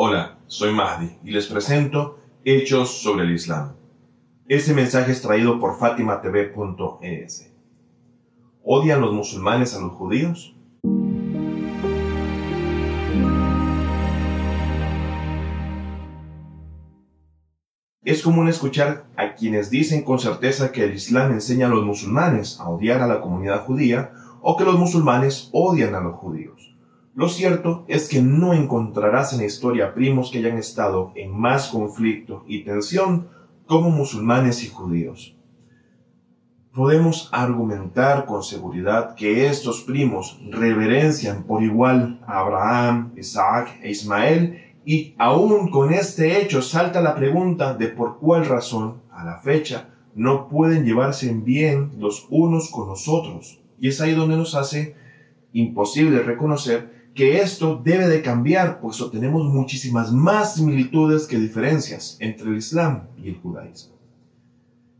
Hola, soy Mahdi y les presento Hechos sobre el Islam. Este mensaje es traído por fatimatv.es. ¿Odian los musulmanes a los judíos? Es común escuchar a quienes dicen con certeza que el Islam enseña a los musulmanes a odiar a la comunidad judía o que los musulmanes odian a los judíos. Lo cierto es que no encontrarás en la historia primos que hayan estado en más conflicto y tensión como musulmanes y judíos. Podemos argumentar con seguridad que estos primos reverencian por igual a Abraham, Isaac e Ismael y aún con este hecho salta la pregunta de por cuál razón, a la fecha, no pueden llevarse bien los unos con los otros. Y es ahí donde nos hace imposible reconocer que esto debe de cambiar, pues tenemos muchísimas más similitudes que diferencias entre el Islam y el judaísmo.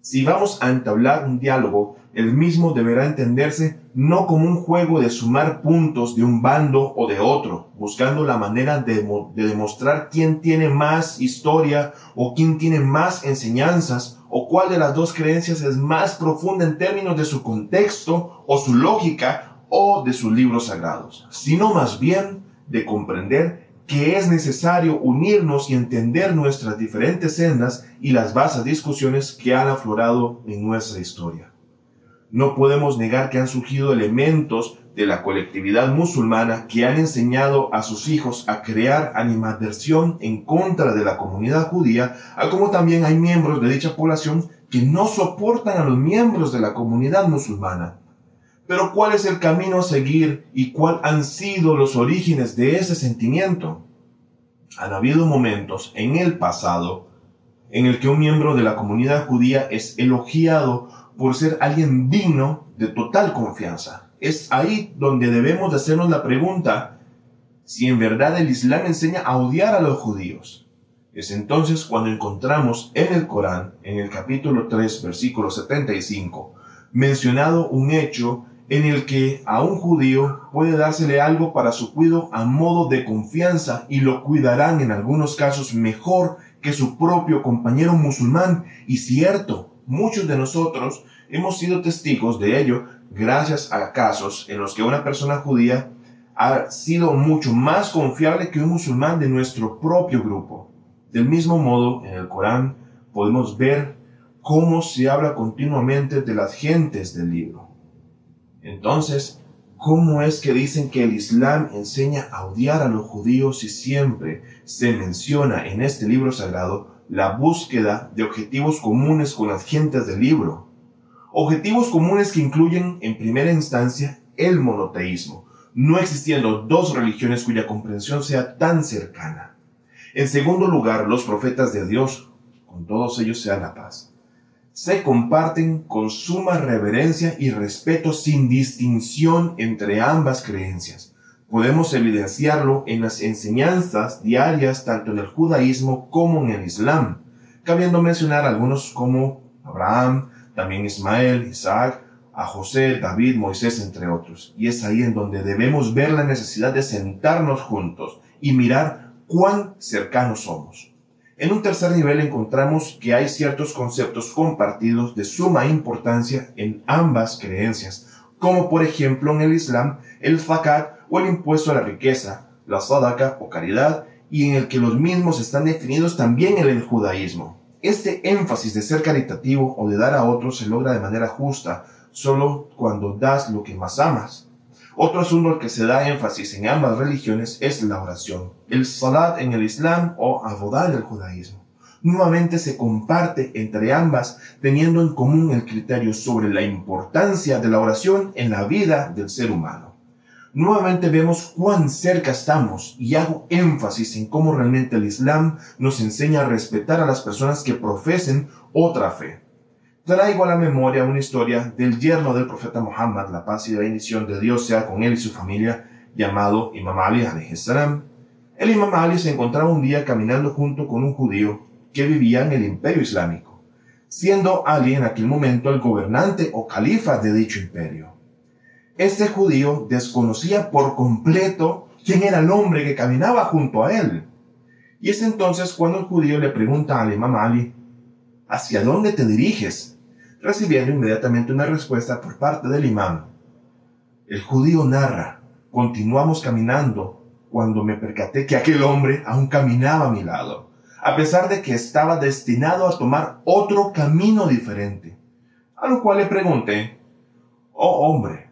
Si vamos a entablar un diálogo, el mismo deberá entenderse no como un juego de sumar puntos de un bando o de otro, buscando la manera de, demostrar quién tiene más historia o quién tiene más enseñanzas o cuál de las dos creencias es más profunda en términos de su contexto o su lógica o de sus libros sagrados, sino más bien de comprender que es necesario unirnos y entender nuestras diferentes sendas y las vastas discusiones que han aflorado en nuestra historia. No podemos negar que han surgido elementos de la colectividad musulmana que han enseñado a sus hijos a crear animadversión en contra de la comunidad judía, a como también hay miembros de dicha población que no soportan a los miembros de la comunidad musulmana pero ¿cuál es el camino a seguir y cuál han sido los orígenes de ese sentimiento? Han habido momentos en el pasado en el que un miembro de la comunidad judía es elogiado por ser alguien digno de total confianza. Es ahí donde debemos de hacernos la pregunta si en verdad el Islam enseña a odiar a los judíos. Es entonces cuando encontramos en el Corán, en el capítulo 3, versículo 75, mencionado un hecho en el que a un judío puede dársele algo para su cuidado a modo de confianza y lo cuidarán en algunos casos mejor que su propio compañero musulmán. Y cierto, muchos de nosotros hemos sido testigos de ello gracias a casos en los que una persona judía ha sido mucho más confiable que un musulmán de nuestro propio grupo. Del mismo modo, en el Corán podemos ver cómo se habla continuamente de las gentes del libro. Entonces, ¿cómo es que dicen que el Islam enseña a odiar a los judíos si siempre se menciona en este libro sagrado la búsqueda de objetivos comunes con las gentes del libro? Objetivos comunes que incluyen, en primera instancia, el monoteísmo, no existiendo dos religiones cuya comprensión sea tan cercana. En segundo lugar, los profetas de Dios, con todos ellos sea la paz se comparten con suma reverencia y respeto sin distinción entre ambas creencias. Podemos evidenciarlo en las enseñanzas diarias tanto en el judaísmo como en el islam, cabiendo mencionar algunos como Abraham, también Ismael, Isaac, a José, David, Moisés, entre otros. Y es ahí en donde debemos ver la necesidad de sentarnos juntos y mirar cuán cercanos somos. En un tercer nivel encontramos que hay ciertos conceptos compartidos de suma importancia en ambas creencias, como por ejemplo en el Islam el fakat o el impuesto a la riqueza, la sadaka o caridad, y en el que los mismos están definidos también en el judaísmo. Este énfasis de ser caritativo o de dar a otros se logra de manera justa solo cuando das lo que más amas. Otro asunto al que se da énfasis en ambas religiones es la oración, el salat en el Islam o avodah en el judaísmo. Nuevamente se comparte entre ambas teniendo en común el criterio sobre la importancia de la oración en la vida del ser humano. Nuevamente vemos cuán cerca estamos y hago énfasis en cómo realmente el Islam nos enseña a respetar a las personas que profesen otra fe traigo a la memoria una historia del yerno del profeta Muhammad, la paz y la bendición de Dios sea con él y su familia, llamado Imam Ali salam. El Imam Ali se encontraba un día caminando junto con un judío que vivía en el imperio islámico, siendo Ali en aquel momento el gobernante o califa de dicho imperio. Este judío desconocía por completo quién era el hombre que caminaba junto a él. Y es entonces cuando el judío le pregunta al imam Ali, ¿hacia dónde te diriges? Recibiendo inmediatamente una respuesta por parte del imam. El judío narra, continuamos caminando cuando me percaté que aquel hombre aún caminaba a mi lado, a pesar de que estaba destinado a tomar otro camino diferente. A lo cual le pregunté, oh hombre,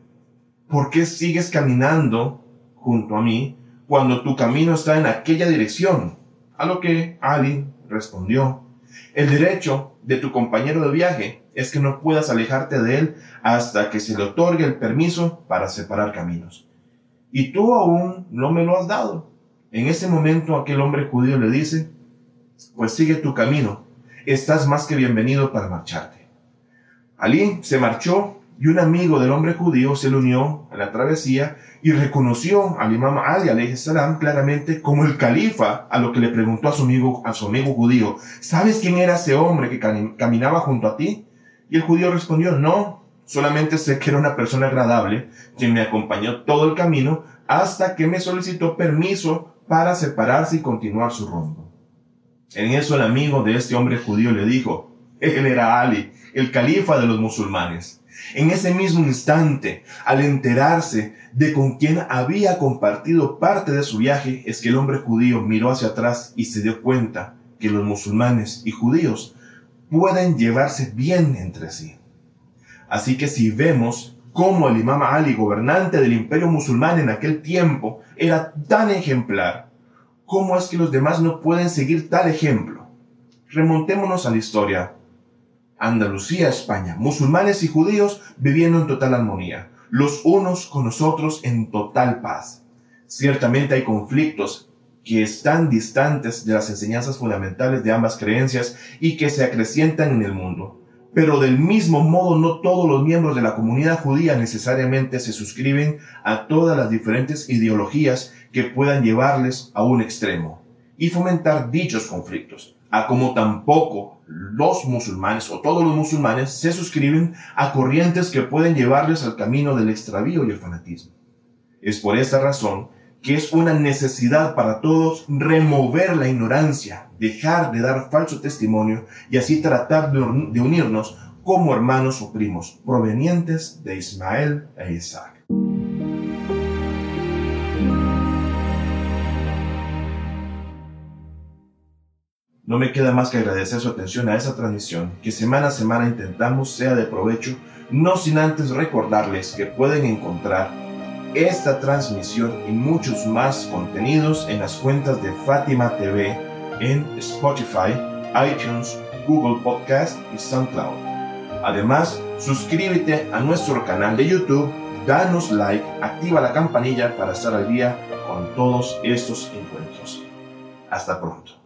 ¿por qué sigues caminando junto a mí cuando tu camino está en aquella dirección? A lo que Ali respondió, el derecho de tu compañero de viaje es que no puedas alejarte de él hasta que se le otorgue el permiso para separar caminos. Y tú aún no me lo has dado. En ese momento aquel hombre judío le dice, pues sigue tu camino, estás más que bienvenido para marcharte. Ali se marchó y un amigo del hombre judío se le unió a la travesía y reconoció al imam Ali salam claramente como el califa, a lo que le preguntó a su amigo, a su amigo judío, ¿sabes quién era ese hombre que caminaba junto a ti? Y el judío respondió, no, solamente sé que era una persona agradable, quien me acompañó todo el camino hasta que me solicitó permiso para separarse y continuar su rumbo. En eso el amigo de este hombre judío le dijo, él era Ali, el califa de los musulmanes. En ese mismo instante, al enterarse de con quién había compartido parte de su viaje, es que el hombre judío miró hacia atrás y se dio cuenta que los musulmanes y judíos pueden llevarse bien entre sí. Así que si vemos cómo el imam Ali, gobernante del imperio musulmán en aquel tiempo, era tan ejemplar, ¿cómo es que los demás no pueden seguir tal ejemplo? Remontémonos a la historia Andalucía, España, musulmanes y judíos viviendo en total armonía, los unos con los otros en total paz. Ciertamente hay conflictos que están distantes de las enseñanzas fundamentales de ambas creencias y que se acrecientan en el mundo. Pero del mismo modo no todos los miembros de la comunidad judía necesariamente se suscriben a todas las diferentes ideologías que puedan llevarles a un extremo y fomentar dichos conflictos a como tampoco los musulmanes o todos los musulmanes se suscriben a corrientes que pueden llevarles al camino del extravío y el fanatismo. Es por esta razón que es una necesidad para todos remover la ignorancia, dejar de dar falso testimonio y así tratar de, unirnos como hermanos o primos provenientes de Ismael e Isaac. No me queda más que agradecer su atención a esa transmisión que semana a semana intentamos sea de provecho, no sin antes recordarles que pueden encontrar esta transmisión y muchos más contenidos en las cuentas de Fátima TV en Spotify, iTunes, Google Podcast y SoundCloud. Además, suscríbete a nuestro canal de YouTube, danos like, activa la campanilla para estar al día con todos estos encuentros. Hasta pronto